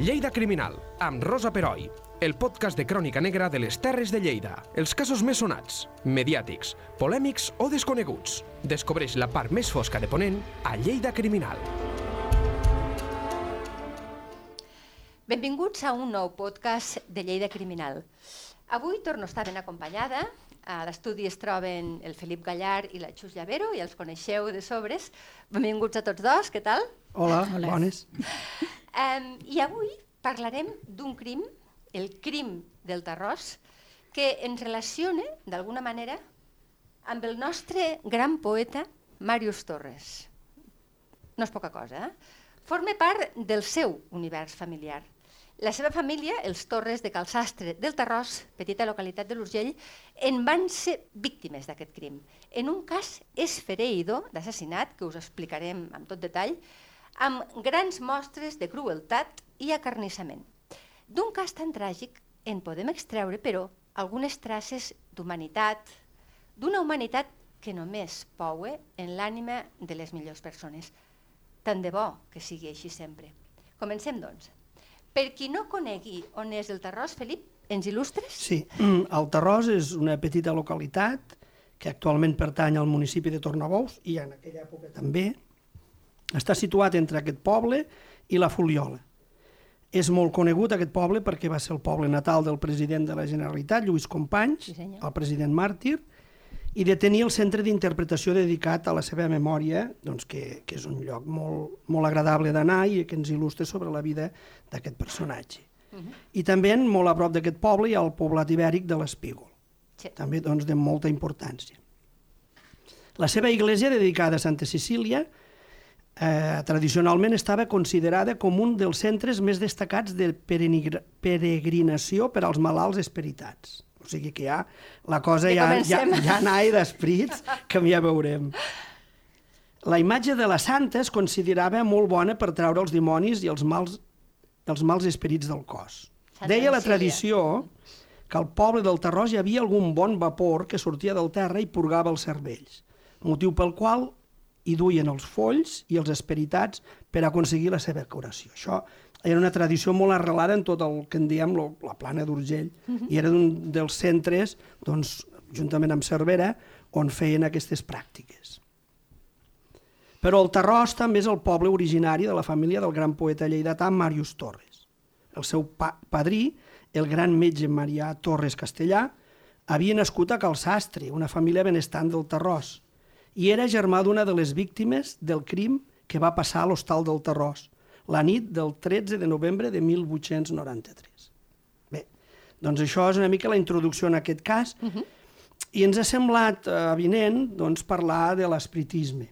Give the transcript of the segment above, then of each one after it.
Lleida Criminal, amb Rosa Peroi, el podcast de crònica negra de les Terres de Lleida. Els casos més sonats, mediàtics, polèmics o desconeguts. Descobreix la part més fosca de Ponent a Lleida Criminal. Benvinguts a un nou podcast de Lleida Criminal. Avui torno a estar ben acompanyada. A l'estudi es troben el Felip Gallar i la Xus Llavero, i els coneixeu de sobres. Benvinguts a tots dos, què tal? Hola, Hola. bones. Um, I avui parlarem d'un crim, el crim del Tarròs, que ens relaciona, d'alguna manera, amb el nostre gran poeta Màrius Torres. No és poca cosa, eh? Forma part del seu univers familiar. La seva família, els Torres de Calsastre del Tarròs, petita localitat de l'Urgell, en van ser víctimes d'aquest crim. En un cas esfereïdor d'assassinat, que us explicarem amb tot detall, amb grans mostres de crueltat i acarnissament. D'un cas tan tràgic en podem extreure, però, algunes traces d'humanitat, d'una humanitat que només poue en l'ànima de les millors persones. Tant de bo que sigui així sempre. Comencem, doncs. Per qui no conegui on és el Tarròs, Felip, ens il·lustres? Sí, mm, el Tarròs és una petita localitat que actualment pertany al municipi de Tornabous i en aquella època també. Està situat entre aquest poble i la Fuliola. És molt conegut aquest poble perquè va ser el poble natal del president de la Generalitat, Lluís Companys, sí, el president màrtir, i de tenir el centre d'interpretació dedicat a la seva memòria, doncs que, que és un lloc molt, molt agradable d'anar i que ens il·lustra sobre la vida d'aquest personatge. Uh -huh. I també molt a prop d'aquest poble hi ha el poblat ibèric de l'Espígol, sí. també doncs, de molta importància. La seva església, dedicada a Santa Cecília, eh, tradicionalment estava considerada com un dels centres més destacats de peregrinació per als malalts esperitats sigui que ja la cosa ja, ja, ja nahi d'esprits, que ja veurem. La imatge de la santa es considerava molt bona per treure els dimonis i els mals, els mals esperits del cos. Deia la tradició que al poble del Tarròs hi havia algun bon vapor que sortia del terra i purgava els cervells, motiu pel qual hi duien els folls i els esperitats per aconseguir la seva curació. Això era una tradició molt arrelada en tot el que en diem lo, la plana d'Urgell, uh -huh. i era un dels centres, doncs, juntament amb Cervera, on feien aquestes pràctiques. Però el Tarròs també és el poble originari de la família del gran poeta lleidatà Màrius Torres. El seu pa padrí, el gran metge Marià Torres Castellà, havia nascut a Calsastre, una família benestant del Tarròs, i era germà d'una de les víctimes del crim que va passar a l'hostal del Tarròs, la nit del 13 de novembre de 1893. Bé, doncs això és una mica la introducció en aquest cas, uh -huh. i ens ha semblat evident doncs, parlar de l'espiritisme.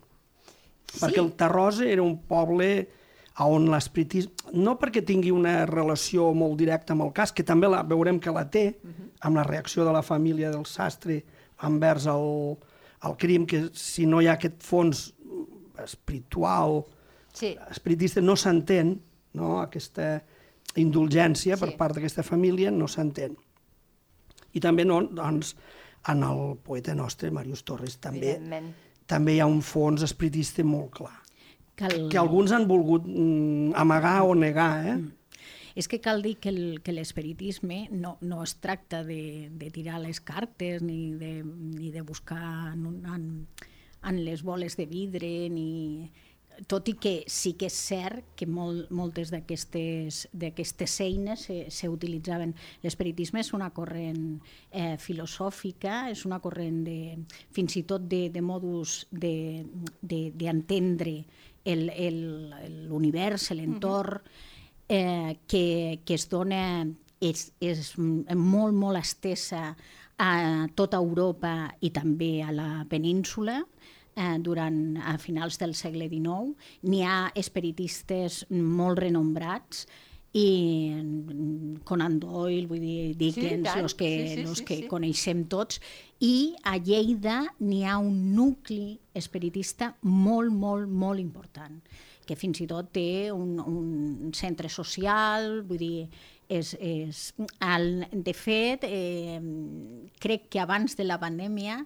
Sí. Perquè el Tarrosa era un poble on l'espiritisme, no perquè tingui una relació molt directa amb el cas, que també la veurem que la té, uh -huh. amb la reacció de la família del sastre envers el, el crim, que si no hi ha aquest fons espiritual, sí. espiritista no s'entén, no? aquesta indulgència sí. per part d'aquesta família no s'entén. I també no, doncs, en el poeta nostre, Marius Torres, també, també hi ha un fons espiritista molt clar. Cal... Que alguns han volgut mm, amagar o negar, eh? Mm. És que cal dir que l'espiritisme no, no es tracta de, de tirar les cartes ni de, ni de buscar en, en, en les boles de vidre ni tot i que sí que és cert que molt, moltes d'aquestes eines s'utilitzaven. L'espiritisme és una corrent eh, filosòfica, és una corrent de, fins i tot de, de modus d'entendre l'univers, l'entorn, eh, que, que es dona, és, és molt, molt estesa a tota Europa i també a la península, eh, durant a finals del segle XIX. N'hi ha espiritistes molt renombrats i Conan Doyle, vull dir, Dickens, sí, els que, sí, sí, los sí, que sí. coneixem tots, i a Lleida n'hi ha un nucli espiritista molt, molt, molt important, que fins i tot té un, un centre social, vull dir, és, és, el, de fet, eh, crec que abans de la pandèmia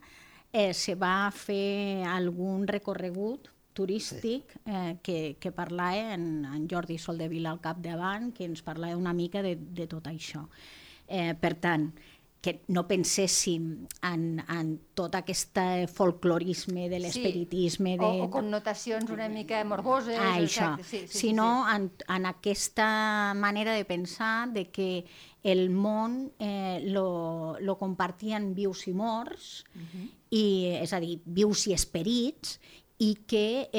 eh, se va fer algun recorregut turístic eh, que, que parlava en, en Jordi Soldevila al capdavant, que ens parlava una mica de, de tot això. Eh, per tant, que no penséssim en, en tot aquest folclorisme de l'espiritisme. Sí. De... O, o connotacions una mica morboses. Ah, això, sí, sí, sinó sí, sí. En, en aquesta manera de pensar de que el món eh, lo, lo compartien vius i morts, uh -huh. i, és a dir, vius i esperits, i que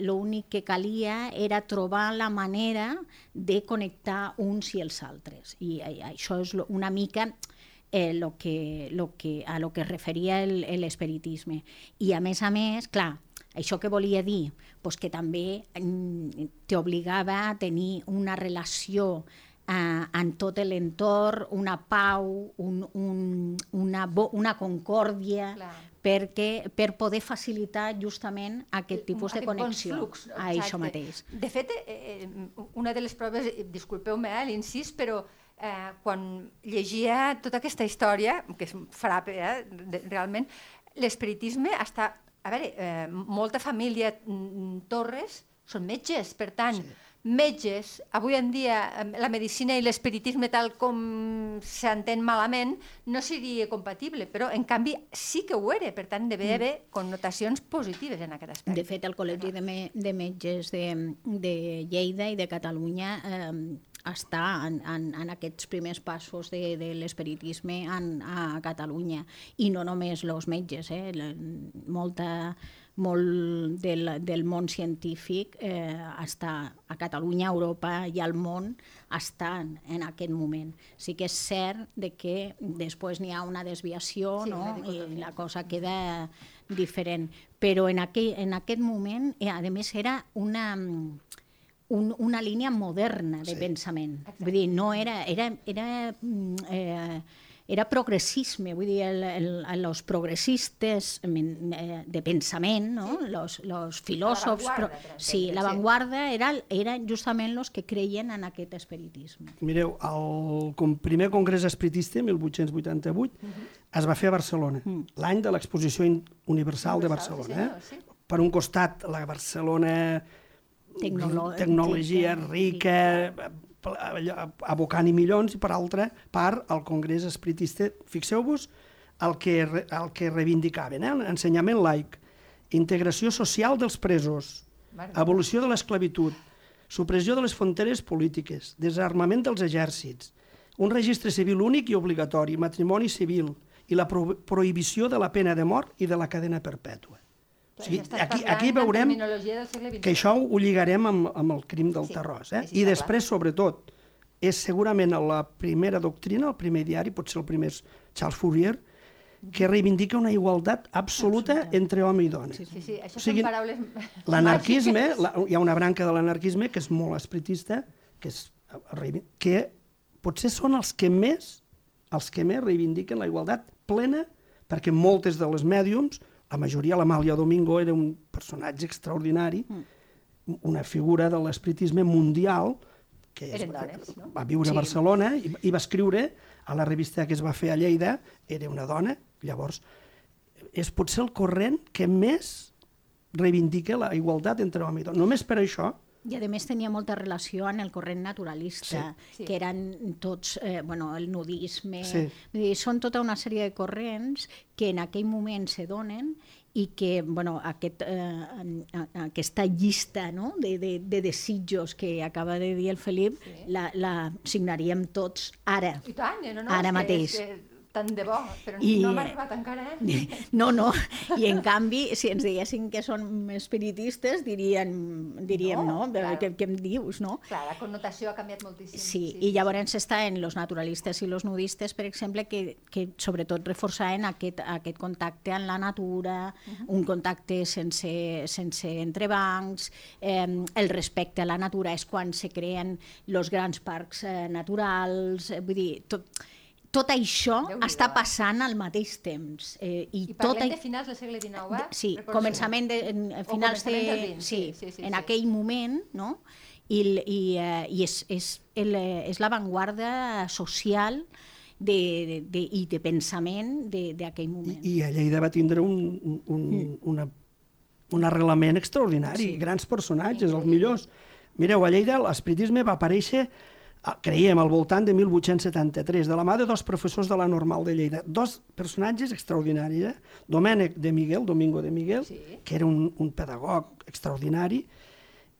l'únic que calia era trobar la manera de connectar uns i els altres. I, i això és una mica eh, lo que, lo que, a lo que es referia l'espiritisme. I a més a més, clar, això que volia dir? Pues que també mm, t'obligava a tenir una relació eh, en tot l'entorn, una pau, un, un, una, bo, una concòrdia, Clar. perquè, per poder facilitar justament aquest tipus aquest de connexió flux, a això mateix. De fet, eh, una de les proves, disculpeu-me eh, l'incís, però eh, quan llegia tota aquesta història, que és frappe, eh, de, realment, l'espiritisme està... A veure, eh, molta família mm, Torres són metges, per tant, sí. metges, avui en dia la medicina i l'espiritisme tal com s'entén malament no seria compatible, però en canvi sí que ho era, per tant devia mm. haver connotacions positives en aquest aspecte. De fet, el Col·legi de, me de Metges de, de Lleida i de Catalunya eh, està en, en, en aquests primers passos de, de l'espiritisme a Catalunya. I no només els metges, eh? molta, molt del, del món científic eh, està a Catalunya, a Europa i al món estan en aquest moment. Sí que és cert de que després n'hi ha una desviació sí, no? i la cosa queda diferent. Però en aquell, en aquest moment, eh, a més, era una un, una línia moderna de sí. pensament. Exacte. Vull dir, no era... era, era mm, eh, era progressisme, vull dir, el, el, els progressistes eh, de pensament, no? Sí. Los, los filòsofs... Pro... Sí, l'avantguarda era, era justament els que creien en aquest espiritisme. Mireu, el primer congrés espiritista, 1888, uh -huh. es va fer a Barcelona, uh mm. -huh. l'any de l'exposició universal, universal de Barcelona. Sí, eh? sí. Per un costat, la Barcelona Tecnolo tecnologia rica, abocant i milions, i per altra part el Congrés Espiritista, fixeu-vos el que, el que reivindicaven, eh? ensenyament laic, integració social dels presos, evolució de l'esclavitud, supressió de les fronteres polítiques, desarmament dels exèrcits, un registre civil únic i obligatori, matrimoni civil i la pro prohibició de la pena de mort i de la cadena perpètua. O sigui, aquí, aquí veurem que això ho lligarem amb, amb el crim del sí, Tarròs. Eh? Sí, I després, clar. sobretot, és segurament la primera doctrina, el primer diari, potser el primer Charles Fourier, que reivindica una igualtat absoluta, absoluta. entre home i dona. Sí, sí, sí. això o sigui, són paraules L'anarquisme, la, hi ha una branca de l'anarquisme que és molt espiritista, que, és, que potser són els que més els que més reivindiquen la igualtat plena, perquè moltes de les mèdiums la majoria, l'Amàlia Domingo era un personatge extraordinari, mm. una figura de l'espiritisme mundial, que es, dones, no? va viure sí. a Barcelona i, i va escriure a la revista que es va fer a Lleida, era una dona, llavors és potser el corrent que més reivindica la igualtat entre home i dona. Només per això i a més tenia molta relació amb el corrent naturalista, sí. que eren tots, eh, bueno, el nudisme... Sí. Vull dir, són tota una sèrie de corrents que en aquell moment se donen i que bueno, aquest, eh, aquesta llista no? de, de, de desitjos que acaba de dir el Felip sí. la, la signaríem tots ara, I tant, no, no, ara mateix. Que, que tant de bo, però I, no m'ha arribat encara, eh? No, no, i en canvi, si ens diguessin que són espiritistes, dirien, diríem, no, no? Clar. Què, què em dius, no? Clar, la connotació ha canviat moltíssim. Sí, sí i llavors sí. està en els naturalistes i els nudistes, per exemple, que, que sobretot reforçaven aquest, aquest contacte amb la natura, uh -huh. un contacte sense, sense entrebancs, eh, el respecte a la natura és quan se creen els grans parcs eh, naturals, eh, vull dir, tot, tot això està passant al mateix temps. Eh, I, I parlem tot... de finals del segle XIX, eh? Sí, començament de, en, finals de... sí, sí, sí, sí, en sí. aquell moment, no? I, i, uh, i és, és, el, és l'avantguarda social de, de, de, i de pensament d'aquell moment. I, I a Lleida va tindre un, un, mm. una un arrelament extraordinari, sí. grans personatges, els millors. Mireu, a Lleida l'espiritisme va aparèixer creiem, al voltant de 1873, de la mà de dos professors de la Normal de Lleida. Dos personatges extraordinaris, eh? Domènec de Miguel, Domingo de Miguel, sí. que era un, un pedagog extraordinari,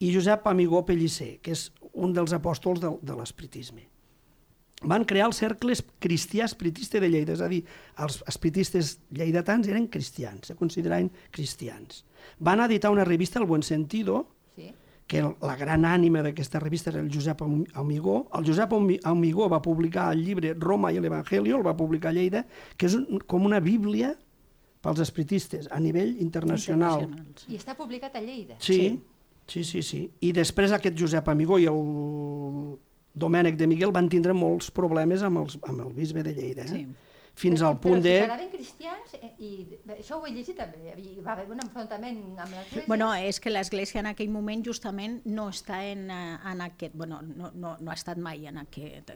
i Josep Amigó Pellicer, que és un dels apòstols de, de l'espiritisme. Van crear el cercle cristià espiritista de Lleida, és a dir, els espiritistes lleidatans eren cristians, se consideraven cristians. Van editar una revista, El Buen Sentido, sí. Que la gran ànima d'aquesta revista era el Josep Amigó. El Josep Amigó va publicar el llibre Roma i l'Evangelio, el va publicar a Lleida, que és un, com una bíblia pels espiritistes a nivell internacional. I està publicat a Lleida. Sí, sí, sí, sí. sí. I després aquest Josep Amigó i el Domènec de Miguel van tindre molts problemes amb, els, amb el bisbe de Lleida. Eh? Sí fins al punt de... Però si cristians, eh, i això ho he llegit també, hi va haver un enfrontament amb l'Església. Bueno, és que l'Església en aquell moment justament no està en, eh, en aquest... Bueno, no, no, no ha estat mai en aquest...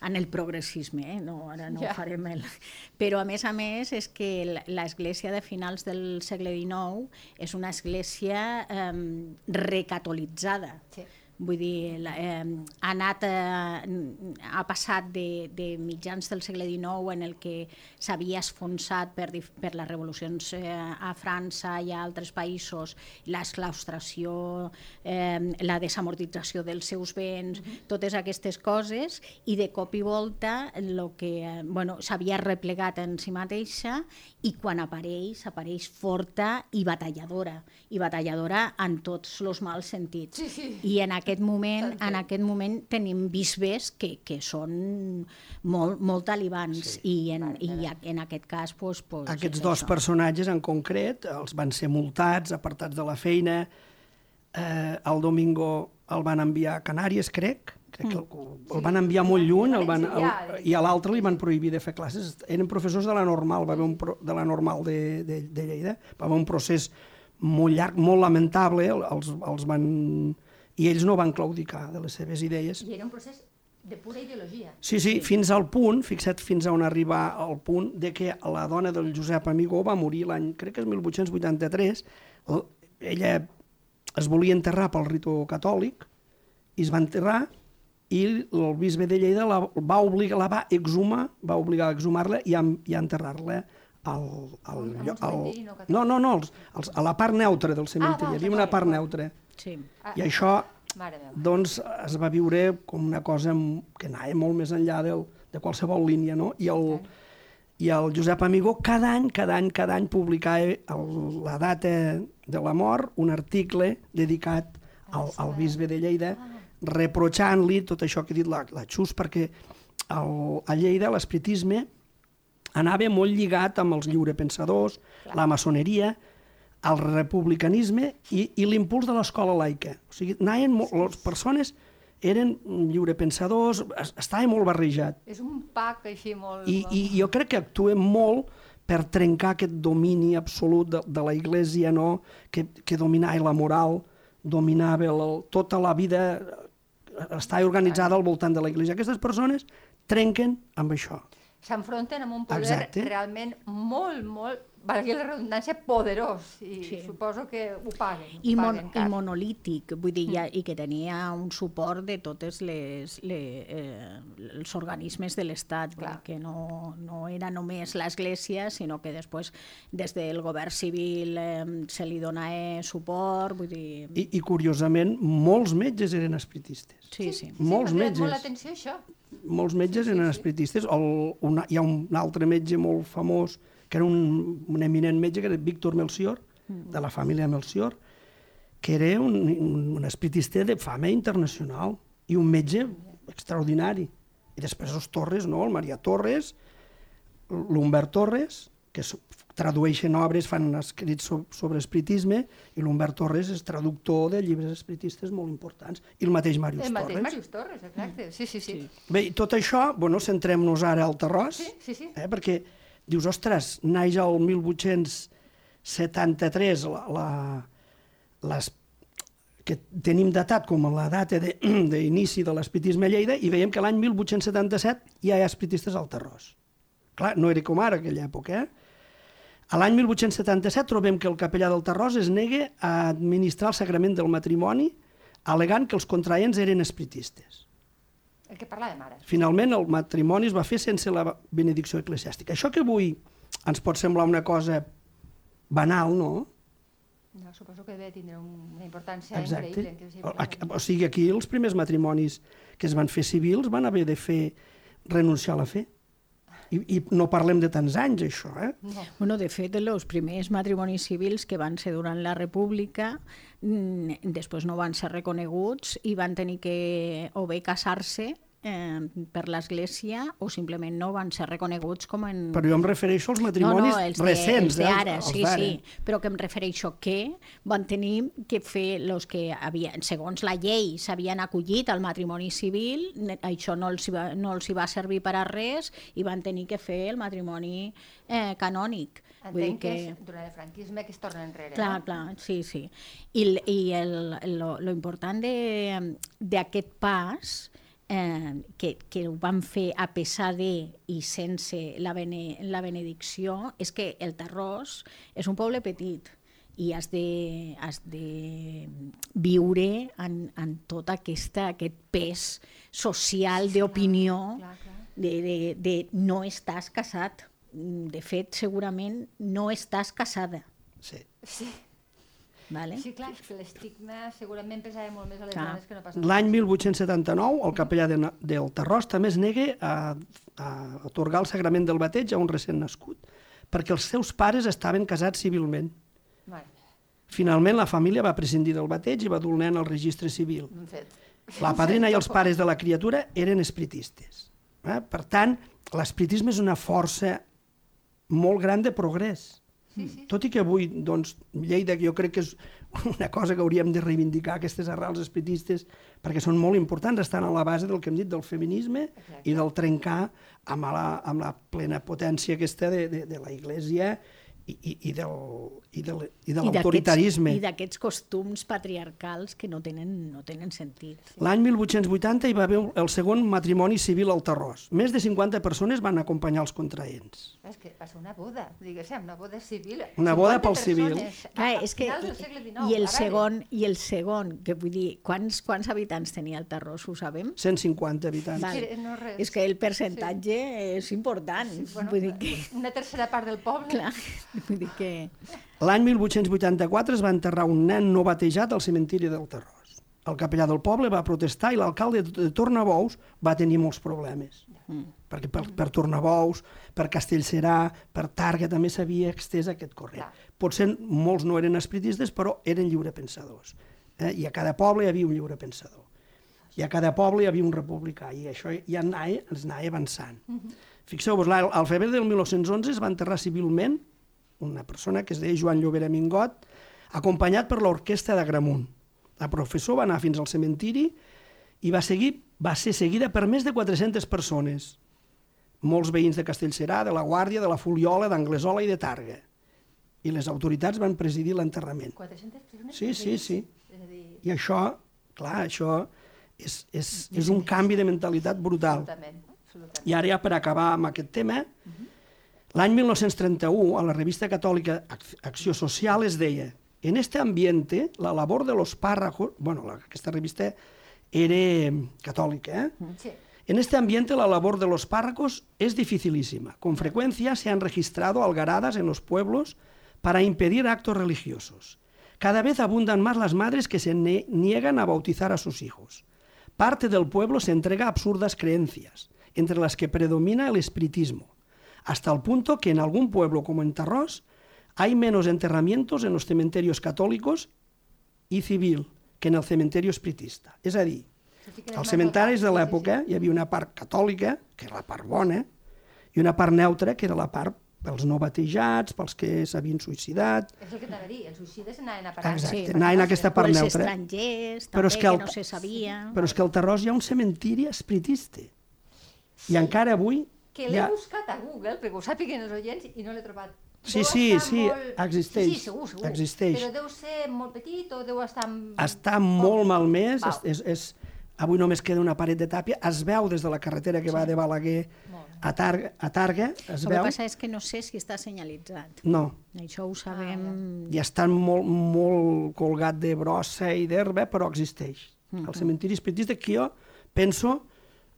en el progressisme, eh? no, ara no ja. farem el... Però a més a més és que l'Església de finals del segle XIX és una església eh, recatolitzada. Sí Vull dir, eh, ha anat, eh, ha passat de, de mitjans del segle XIX en el que s'havia esfonsat per, per les revolucions eh, a França i a altres països, l'esclaustració, eh, la desamortització dels seus béns, mm -hmm. totes aquestes coses, i de cop i volta lo que eh, bueno, s'havia replegat en si mateixa i quan apareix, apareix forta i batalladora, i batalladora en tots els mals sentits. Sí, sí. I en aquest aquest moment, en aquest moment tenim bisbes que, que són molt, molt talibans sí. i, en, i en aquest cas... Pues, pues, Aquests dos això. personatges en concret els van ser multats, apartats de la feina, eh, el Domingo el van enviar a Canàries, crec, crec que el, mm. el van enviar molt lluny el van, el, i a l'altre li van prohibir de fer classes. Eren professors de la normal, va haver un pro, de la normal de, de, de Lleida, va haver un procés molt llarg, molt lamentable, els, els van i ells no van claudicar de les seves idees. I era un procés de pura ideologia. Sí, sí, fins al punt, fixa't fins a on arribar al punt de que la dona del Josep Amigó va morir l'any, crec que és 1883, ella es volia enterrar pel ritu catòlic i es va enterrar i el bisbe de Lleida la va obligar, la va exhumar, va obligar a exhumar-la i a, i a enterrar-la al, al, al, al, no, no, no, als, als, a la part neutra del cementiri, ah, hi havia una part neutra. Sí. I això doncs, es va viure com una cosa que anava molt més enllà del, de qualsevol línia, no? I el, i el Josep Amigó cada any, cada any, cada any publicava el, la data de la mort, un article dedicat al, al bisbe de Lleida, ah. reprotxant-li tot això que ha dit la, la Xus, perquè el, a Lleida l'espritisme anava molt lligat amb els lliurepensadors, la maçoneria, el republicanisme i, i l'impuls de l'escola laica. O sigui, anaven molt, les persones eren lliurepensadors, estava molt barrejat. És un pack així molt... I, i jo crec que actuem molt per trencar aquest domini absolut de, de la Iglesia, no? que, que dominava la moral, dominava el, tota la vida, estava organitzada al voltant de la Iglesia. Aquestes persones trenquen amb això s'enfronten amb un poder Exacte. realment molt, molt valgui la redundància, poderós, i sí. suposo que ho paguen. I, ho paguen mon, I monolític, vull dir, ja, mm. i que tenia un suport de totes les, les eh, els organismes de l'Estat, que no, no era només l'Església, sinó que després des del govern civil eh, se li donava suport, vull dir... I, I curiosament, molts metges eren espiritistes. Sí, sí. sí molts sí, metges. molt l'atenció això. Molts metges sí, sí, eren espiritistes. El, una, hi ha un altre metge molt famós, que era un, un eminent metge, que era Víctor Melcior, mm. de la família Melcior, que era un, un, un espiritista de fama internacional i un metge extraordinari. I després els Torres, no? el Maria Torres, l'Humbert Torres, que tradueixen obres, fan escrits sobre espiritisme, i l'Humbert Torres és traductor de llibres espiritistes molt importants. I el mateix Màrius Torres. El mateix Màrius Torres, exacte. Sí, sí, sí. Bé, tot això, bueno, centrem-nos ara al terròs, sí, sí, sí. Eh, perquè dius, ostres, naix el 1873 la, la, les, que tenim datat com la data d'inici de, de l'espitisme a Lleida i veiem que l'any 1877 ja hi ha espitistes al Terrós. Clar, no era com ara aquella època, eh? A l'any 1877 trobem que el capellà del Tarròs es nega a administrar el sagrament del matrimoni alegant que els contraents eren espiritistes. El que parlàvem ara. Finalment, el matrimoni es va fer sense la benedicció eclesiàstica. Això que avui ens pot semblar una cosa banal, no? No, suposo que deve tindre un- una importància Exacte. increïble. Que O, aquí- o sigui, aquí els primers matrimonis que es van fer civils van haver de fer renunciar a la fe. I, i no parlem de tants anys, això, eh? No. Bueno, de fet, els primers matrimonis civils que van ser durant la República, mm, després no van ser reconeguts i van tenir que o bé casar-se eh, per l'Església o simplement no van ser reconeguts com en... Però jo em refereixo als matrimonis no, no, els de, recents. els d'ara, eh? Els sí, sí, però que em refereixo que van tenir que fer los que havien, segons la llei s'havien acollit al matrimoni civil, això no els, va, no els hi va servir per a res i van tenir que fer el matrimoni eh, canònic. Entenc que... és durant el franquisme que es torna enrere. Clar, no? clar, sí, sí. I, el- i el, lo, lo important de- d'aquest pas, eh, que, que ho van fer a pesar de i sense la, bene, la benedicció, és que el Tarròs és un poble petit i has de, has de viure en, en tot aquesta, aquest pes social d'opinió de, de, de no estàs casat. De fet, segurament no estàs casada. Sí. Sí, Vale? sí, clar, és que l'estigma segurament pesava molt més a les Clar. dones que no pas a L'any 1879, el capellà de, del Tarròs també es nega a, a atorgar el sagrament del bateig a un recent nascut, perquè els seus pares estaven casats civilment. Bueno, Finalment, la família va prescindir del bateig i va dur el nen al registre civil. fet. La padrina i els pares de la criatura eren espiritistes. Eh? Per tant, l'espiritisme és una força molt gran de progrés. Sí, sí. Tot i que avui, doncs, Lleida, jo crec que és una cosa que hauríem de reivindicar, aquestes arrels espiritistes, perquè són molt importants, estan a la base del que hem dit del feminisme Exacte. i del trencar amb la, amb la plena potència aquesta de, de, de la Iglésia i, i, i del, i del, i de l'autoritarisme. I d'aquests costums patriarcals que no tenen, no tenen sentit. L'any 1880 hi va haver el segon matrimoni civil al Tarròs. Més de 50 persones van acompanyar els contraents. És que va ser una boda, diguéssim, una boda civil. Una boda 50 pel civil. Clar, és que, i, el segon, I el segon, que vull dir, quants, quants habitants tenia el Tarròs, ho sabem? 150 habitants. Val. que no res. És que el percentatge és important. Bueno, vull dir que, Una tercera part del poble. clar, vull dir que... L'any 1884 es va enterrar un nen no batejat al cementiri del Tarròs. El capellà del poble va protestar i l'alcalde de Tornabous va tenir molts problemes. Mm. Perquè per, per Tornabous, per Castellserà, per Targa també s'havia extès aquest corrent. Clar. Potser molts no eren espiritistes, però eren lliurepensadors. Eh? I a cada poble hi havia un lliurepensador. I a cada poble hi havia un republicà, i això ja anava, ens anava avançant. Mm -hmm. Fixeu-vos, al febrer del 1911 es va enterrar civilment una persona que es deia Joan Llobera Mingot, acompanyat per l'orquestra d'Agramunt. La professor va anar fins al cementiri i va, seguir, va ser seguida per més de 400 persones. Molts veïns de Castellserà, de la Guàrdia, de la Fuliola, d'Anglesola i de Targa. I les autoritats van presidir l'enterrament. 400 persones. Sí, sí, sí. És a dir, I això, clar, això és, és, és un canvi de mentalitat brutal. absolutament. absolutament. I ara ja per acabar amb aquest tema, l'any 1931 a la revista catòlica Ac- Acció Social es deia en este ambiente la labor de los párrafos, bueno, la, aquesta revista era catòlica, ¿eh? Sí. En este ambiente la labor de los párrocos es dificilísima. Con frecuencia se han registrado algaradas en los pueblos para impedir actos religiosos. Cada vez abundan más las madres que se ne- niegan a bautizar a sus hijos. Parte del pueblo se entrega a absurdas creencias, entre las que predomina el espiritismo, hasta el punto que en algún pueblo como en Tarrós hay menos enterramientos en los cementerios católicos y civil que en el cementerio espiritista. És a dir, als cementaris de l'època hi havia una part catòlica, que era la part bona, i una part neutra, que era la part pels no batejats, pels que s'havien suïcidat. És el que t'anava a dir, els suïcides anaven a parar. Exacte, Sí, anaven a aquesta O part els neutra. estrangers, Però també, és que que, el- no se sabia. Però és que al Tarròs hi ha un cementiri espiritista. I encara avui... Que l'he ha... buscat a Google, perquè ho sàpiguen els oients, i no l'he trobat. Sí, Deu sí, sí, molt... existeix, Sí, sí, segur, segur. existeix. Però deu ser molt petit o deu estar... Està molt malmès, Val. és, és, és, avui només queda una paret de tàpia, es veu des de la carretera que va de Balaguer a Targa, a Targa es El que veu... passa és que no sé si està senyalitzat. No, Això ho sabem... i està molt, molt colgat de brossa i d'herba, però existeix. El cementiri espiritista que jo penso,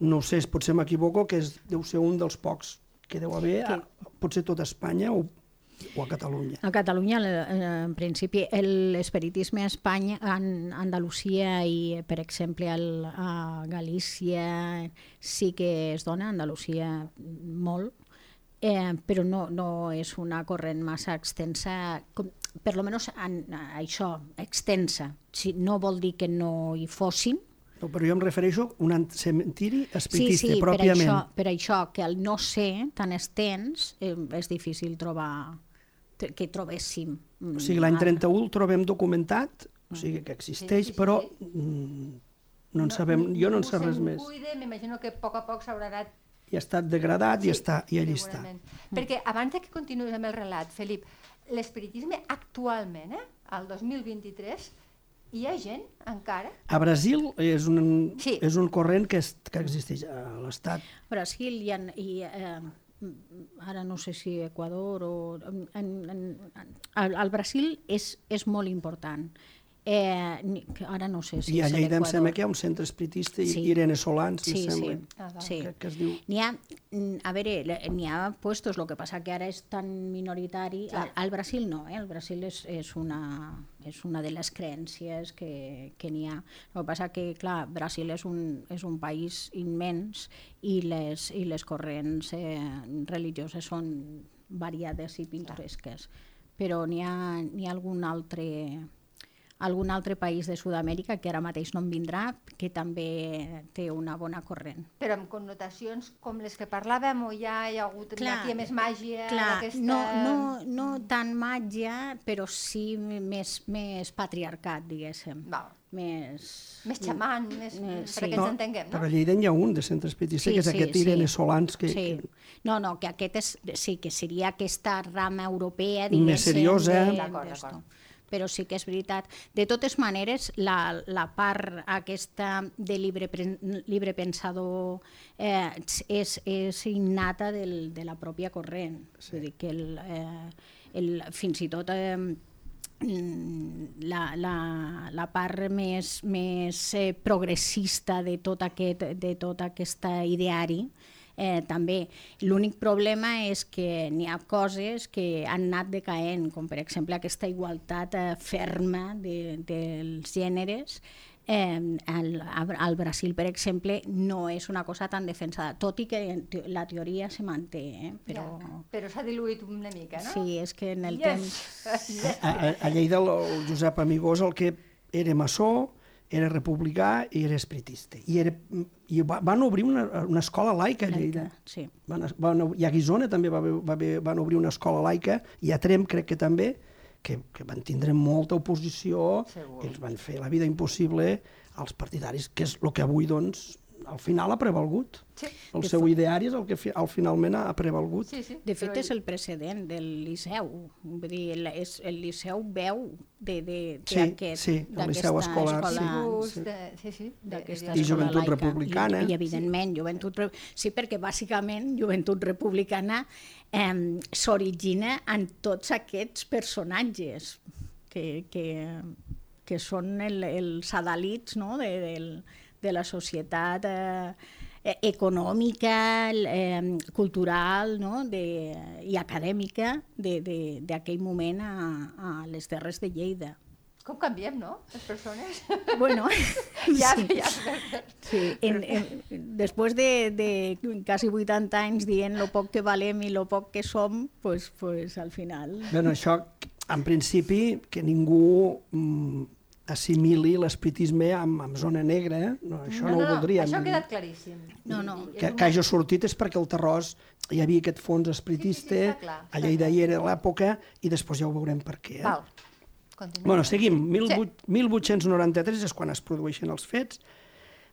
no ho sé, potser m'equivoco, que és, deu ser un dels pocs que deu haver, a, potser tot Espanya o, o a Catalunya. A Catalunya, en principi, el- l'espiritisme a Espanya, en Andalusia i, per exemple, al, a Galícia sí que es dona, a Andalusia molt, eh, però no, no és una corrent massa extensa, com, per lo menos en, això, extensa. Si, no vol dir que no hi fossin, No, però jo em refereixo a un cementiri Sí, espiritista, sí, per pròpiament. això, per això que el no ser tan extens eh, és difícil trobar que trobéssim. O sigui, l'any ara. 31 el trobem documentat, o sigui que existeix, Sí, sí, sí, però sí. mm, no en sabem, jo no en sé res més. Cuida, m'imagino que a poc a poc s'haurà anat I ha estat degradat i, està, i allí està. Perquè abans que continuïs amb el relat, Felip, l'espiritisme actualment, eh, al 2023, hi ha gent encara A Brasil és un, Sí. és un corrent que, és, que existeix a l'estat. Brasil i, en, i eh, ara no sé si Equador o... En, en, en, el, el Brasil és, és molt important. Eh, ara no sé si I a Lleida em sembla que hi ha un centre espiritista, Sí. sí. Irene Solans, Sí, em sembla, sí. Ah, sí. que, que es diu... N'hi ha, mm, a veure, n'hi ha puestos, el que passa que ara és tan minoritari. Al, al Brasil no, eh? el Brasil és, és, una, és una de les creences que, que n'hi ha. El que passa que, clar, Brasil és un, és un país immens i les, i les corrents eh, religioses són variades i pintoresques. Però n'hi ha, ha algun altre algun altre país de Sud-amèrica que ara mateix no em vindrà, que també té una bona corrent. però amb connotacions com les que parlàvem o ja hi ha hagut Clar, aquí més màgia Clar, d'aquesta... no, no, no tan màgia, però sí més, més patriarcat, diguéssim. Val. Més... Més xamant, més, Més, perquè sí. ens entenguem, no? Però a Lleida n'hi ha un de centre espiritista, que és aquest Irene Solans, que, sí. que No, no, que aquest és, sí, que seria aquesta rama europea, Més diguéssim. seriosa. de- D'acord, d'acord. Però sí que és veritat. De totes maneres, la, la part aquesta de llibre, pen- llibre pensador eh, és, és innata del, de la pròpia corrent. Sí. Vull dir que el, eh, el, fins i tot eh, la, la, la part més, més eh, progressista de tot aquest, de tot aquest ideari eh, també. L'únic problema és que n'hi ha coses que han anat decaent, com per exemple aquesta igualtat eh, ferma de, dels gèneres, Eh, al, al Brasil, per exemple, no és una cosa tan defensada, tot i que la teoria se manté, eh? però Ja, però s'ha diluït una mica, no? sí, és que en el Yes. temps... Yes. a, a, a Lleida el Josep Amigós el que era maçó, era republicà i era espiritista. I, era, i va, van obrir una, una escola laica a Lleida. Sí. Van, van, I a Guisona també va, va, van obrir una escola laica, i a Trem crec que també, que, que van tindre molta oposició, Segur. ells van fer la vida impossible als partidaris, que és el que avui, doncs, al final ha prevalgut. Sí. El seu ideari és el que fi, al finalment ha prevalgut. Sí, sí. De fet, però és el precedent del Liceu. Vull dir, el, és, el Liceu veu de, de, de Sí, aquest, sí, el Liceu escolar, escola, sí. de... Sí, sí. de- de- I Joventut laica. Republicana. I, i evidentment, joventut, Re- sí, perquè bàsicament Joventut Republicana eh, s'origina en tots aquests personatges que, que, que són el, els adalits no? de, del, de la societat eh, eh, econòmica, eh, cultural no? de, i acadèmica de- de- d'aquell moment a, a les Terres de Lleida. Com canviem, no? Les persones. Bueno, ja, sí. ja. Sí, en, en, després de, de quasi 80 anys dient lo poc que valem i lo poc que som, pues, pues al final... Bé, això, en principi, que ningú mm, assimili l'espiritisme amb, amb zona negra, eh? no, això no, ho voldríem. Això ha quedat claríssim. No, no. Que, que hagi sortit és perquè el Terrós hi havia aquest fons espiritista, Sí, sí, sí, clar, a Lleida hi era l'època, i després ja ho veurem per què. Eh? Val. Continuem. Bueno, seguim. Mil Sí. vuit- 1893 és quan es produeixen els fets.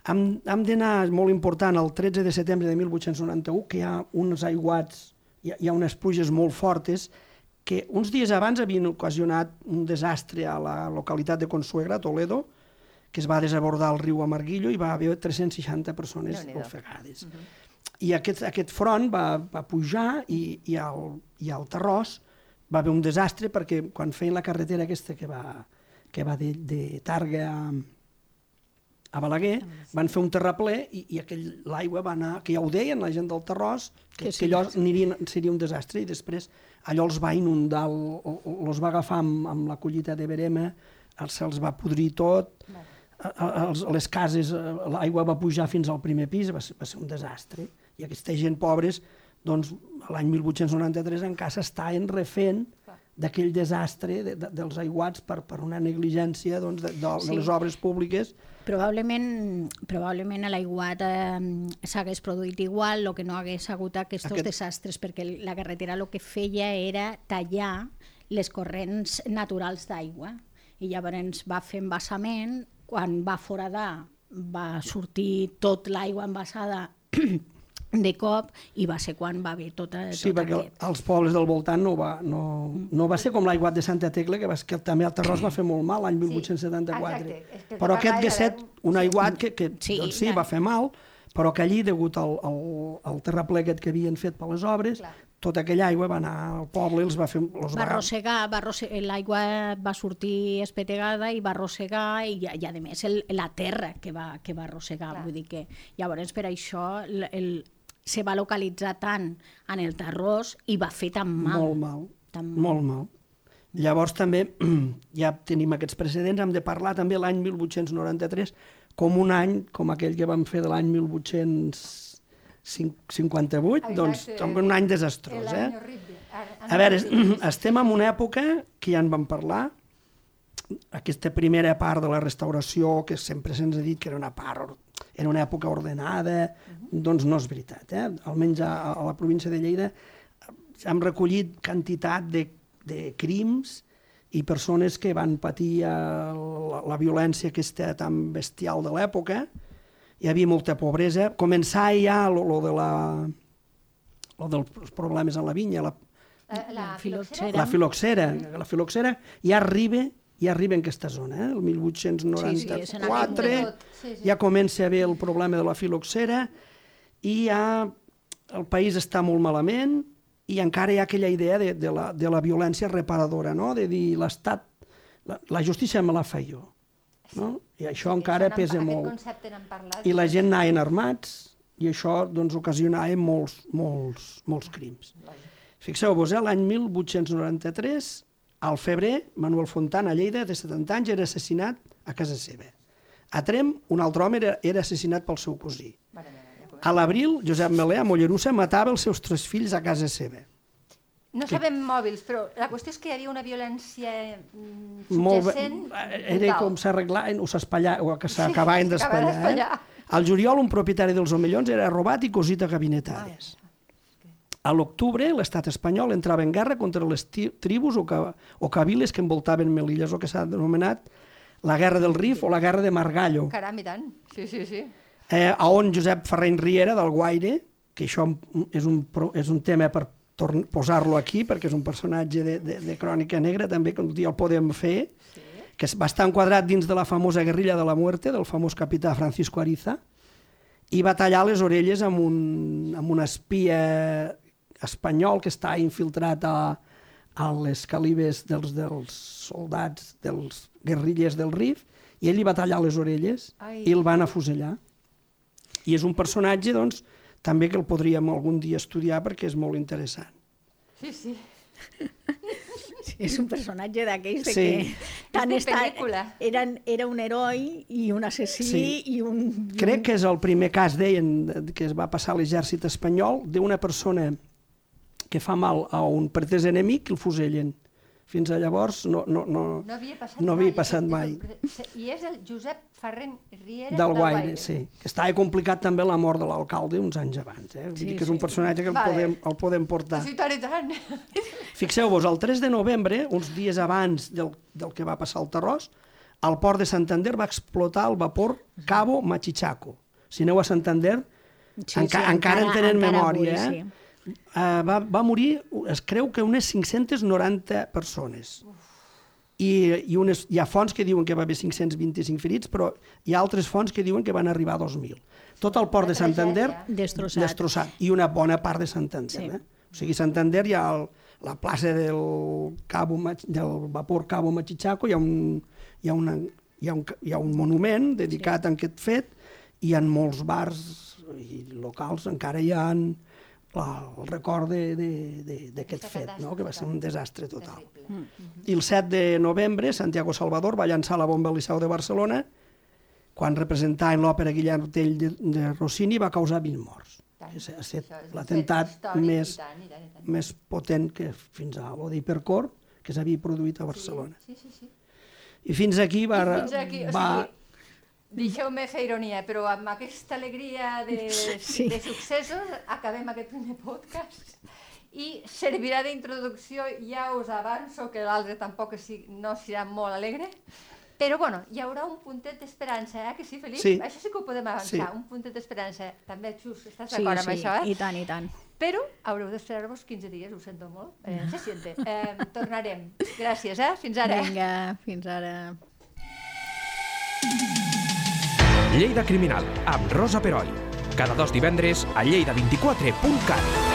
Hem, hem d'anar, molt important, el 13 de setembre de 1891, que hi ha uns aiguats, hi ha, hi ha unes pluges molt fortes, que uns dies abans havien ocasionat un desastre a la localitat de Consuegra, Toledo, que es va desabordar el riu Amarguillo i va haver 360 persones Déu-n'hi-do. ofegades. I aquest, aquest front va, va pujar i, i, al, i al Terrós va haver un desastre perquè quan feien la carretera aquesta que va, que va de, de Targa a, a Balaguer, van fer un terraplè i, i aquell l'aigua va anar, que ja ho deien la gent del Terrós, que, Que que, sí. allò aniria, seria un desastre i després allò els va inundar, el- o- els va agafar amb, amb la collita de verema, els se'ls va podrir tot, els- les cases, eh, l'aigua va pujar fins al primer pis, va ser, va ser un desastre. I aquesta gent pobres, doncs, l'any 1893 encara s'estaven refent d'aquell desastre de, de, dels aiguats per, per una negligència doncs, de, de, Sí. de les obres públiques. Probablement, probablement l'aiguat eh, s'hagués produït igual, el que no hagués hagut aquests Aquest- desastres, perquè la carretera el que feia era tallar les corrents naturals d'aigua. I llavors va fer embassament, quan va foradar va sortir tot l'aigua envasada de cop i va ser quan va haver tota, Sí, tot perquè aquest. als pobles del voltant no va, no, no va ser com l'aiguat de Santa Tecla, que, va, que també al Terrós va fer molt mal l'any 1874. exacte. És que però aquest Gasset, un aiguat que, que Sí, doncs sí, va fer mal, però que allí, degut al, al, al terraplè aquest que havien fet per les obres, Clar. tota aquella aigua va anar al poble i els va fer... Els va arrossegar, va arrossegar l'aigua va sortir espetegada i va arrossegar i, i a més el, la terra que va, que va arrossegar, Clar. vull dir que llavors per això el, el, se va localitzar tant en el Tarrós i va fer tan mal. Molt mal, Tan molt mal. Llavors també ja tenim aquests precedents, hem de parlar també l'any 1893 com un any, com aquell que vam fer de l'any 1858, doncs Exacte. com un any desastrós. Eh? horrible. A veure, estem en una època que ja en vam parlar, aquesta primera part de la restauració, que sempre se'ns ha dit que era una part, era una època ordenada, doncs no és veritat. Eh? Almenys a, a la província de Lleida hem recollit quantitat de, de crims i persones que van patir eh, la, la violència aquesta tan bestial de l'època. Hi havia molta pobresa. Començar ja lo, lo de la lo dels problemes a la vinya, la, La, la filoxera. filoxera. la filoxera, la filoxera ja arriba, ja arriba en aquesta zona, eh? el 1894, Sí, sí. Sí, sí. ja comença a haver el problema de la filoxera i ja el país està molt malament i encara hi ha aquella idea de, de, la, de la violència reparadora, no? de dir l'Estat, la, la justícia me la fa jo. No? I això encara n'han- pesa molt. parlat. I la gent anaven armats i això doncs, ocasionava molts, molts, molts crims. Fixeu-vos, eh, l'any 1893, al febrer, Manuel Fontana, a Lleida, de 70 anys, era assassinat a casa seva. A Trem, un altre home era, era assassinat pel seu cosí. A l'abril, Josep Melé, a Mollerussa, matava els seus tres fills a casa seva. No sabem mòbils, però la qüestió és que hi havia una violència mm, Molt bé, subjacent. era com s'arreglaven o s'espallaven, o que s'acabaven Sí, s'acaba d'espatllar. Eh? juliol, un propietari dels omellons era robat i cosit a gabinetades. A l'octubre, l'estat espanyol entrava en guerra contra les tribus o, ca o cabiles que envoltaven Melilla, és el que s'ha denominat la guerra del Rif o la guerra de Margallo, Caram, i tant. Sí, sí, sí. eh, a on Josep Ferrer Riera, del Guaire, que això és un, és un tema per posar-lo aquí, perquè és un personatge de, de, de crònica negra, també, que un dia el podem fer, sí. que va estar enquadrat dins de la famosa guerrilla de la muerte, del famós capità Francisco Ariza, i va tallar les orelles amb un, amb un espia espanyol que està infiltrat a, a les calibes dels, dels soldats, dels guerrilles del RIF, i ell li va tallar les orelles Ai. i el van afusellar. I és un personatge, doncs, també que el podríem algun dia estudiar perquè és molt interessant. Sí, sí. És un personatge d'aquells Sí. que tant És de està, pel·lícula. era, era un heroi i un assassí Sí. i un... Crec que és el primer cas, deien, de- que es va passar a l'exèrcit espanyol, d'una persona que fa mal a un pretès enemic i el fusellen. Fins a llavors no, no, no, No havia passat no havia mai. passat aquest- mai. I és el Josep Ferrer Riera Del Guaire, sí. Que estava complicat també la mort de l'alcalde uns anys abans. Eh? Vull Sí, dir que és un sí. personatge que el, Vale. podem, el podem portar. Sí, tant i tant. Fixeu-vos, el 3 de novembre, uns dies abans del, del que va passar al Terrós, al port de Santander va explotar el vapor Cabo Machichaco. Si aneu a Santander, sí, enca encara, en tenen memòria. avui, eh? sí. Uh, va, va morir, es creu que unes 590 persones. i, i unes, hi ha fonts que diuen que va haver 525 ferits, però hi ha altres fonts que diuen que van arribar a 2.000. Tot el port de Santander Destrossat. destrossat i una bona part de Santander. Sí. Eh? O sigui, Santander hi ha el, la plaça del, Cabo, Mach- del vapor Cabo Machichaco, hi ha un, hi ha una, hi ha un, hi ha un monument dedicat sí. a aquest fet, i en molts bars i locals encara hi ha la, el record de- de- de- d'aquest fet, no? que va ser un desastre total. Terrible. I el 7 de novembre, Santiago Salvador va llançar la bomba al Liceu de Barcelona quan representaven l'òpera Guillem Tell de, de Rossini va causar 20 morts. Tant. És, ha estat l'atemptat més, i tant, i tant, i tant. més potent que fins a lo d'Hipercor que s'havia produït a Barcelona. Sí, sí, sí. I fins aquí va... I fins aquí, o va sigui, deixeu-me fer ironia, però amb aquesta alegria de, Sí. de successos acabem aquest primer podcast i servirà d'introducció, ja us avanço que l'altre tampoc si, no serà molt alegre, però bueno, hi haurà un puntet d'esperança, eh? que sí, Felip? Sí. Això sí que ho podem avançar, Sí. un puntet d'esperança. També, Xus, estàs Sí, d'acord sí, amb això, eh? i tant, i tant. Però haureu d'esperar-vos 15 dies, ho sento molt. Eh, se siente. Eh, tornarem. Gràcies, eh? Fins ara. Vinga, fins ara. Lleida Criminal, amb Rosa Peroi. Cada dos divendres a lleida24.cat.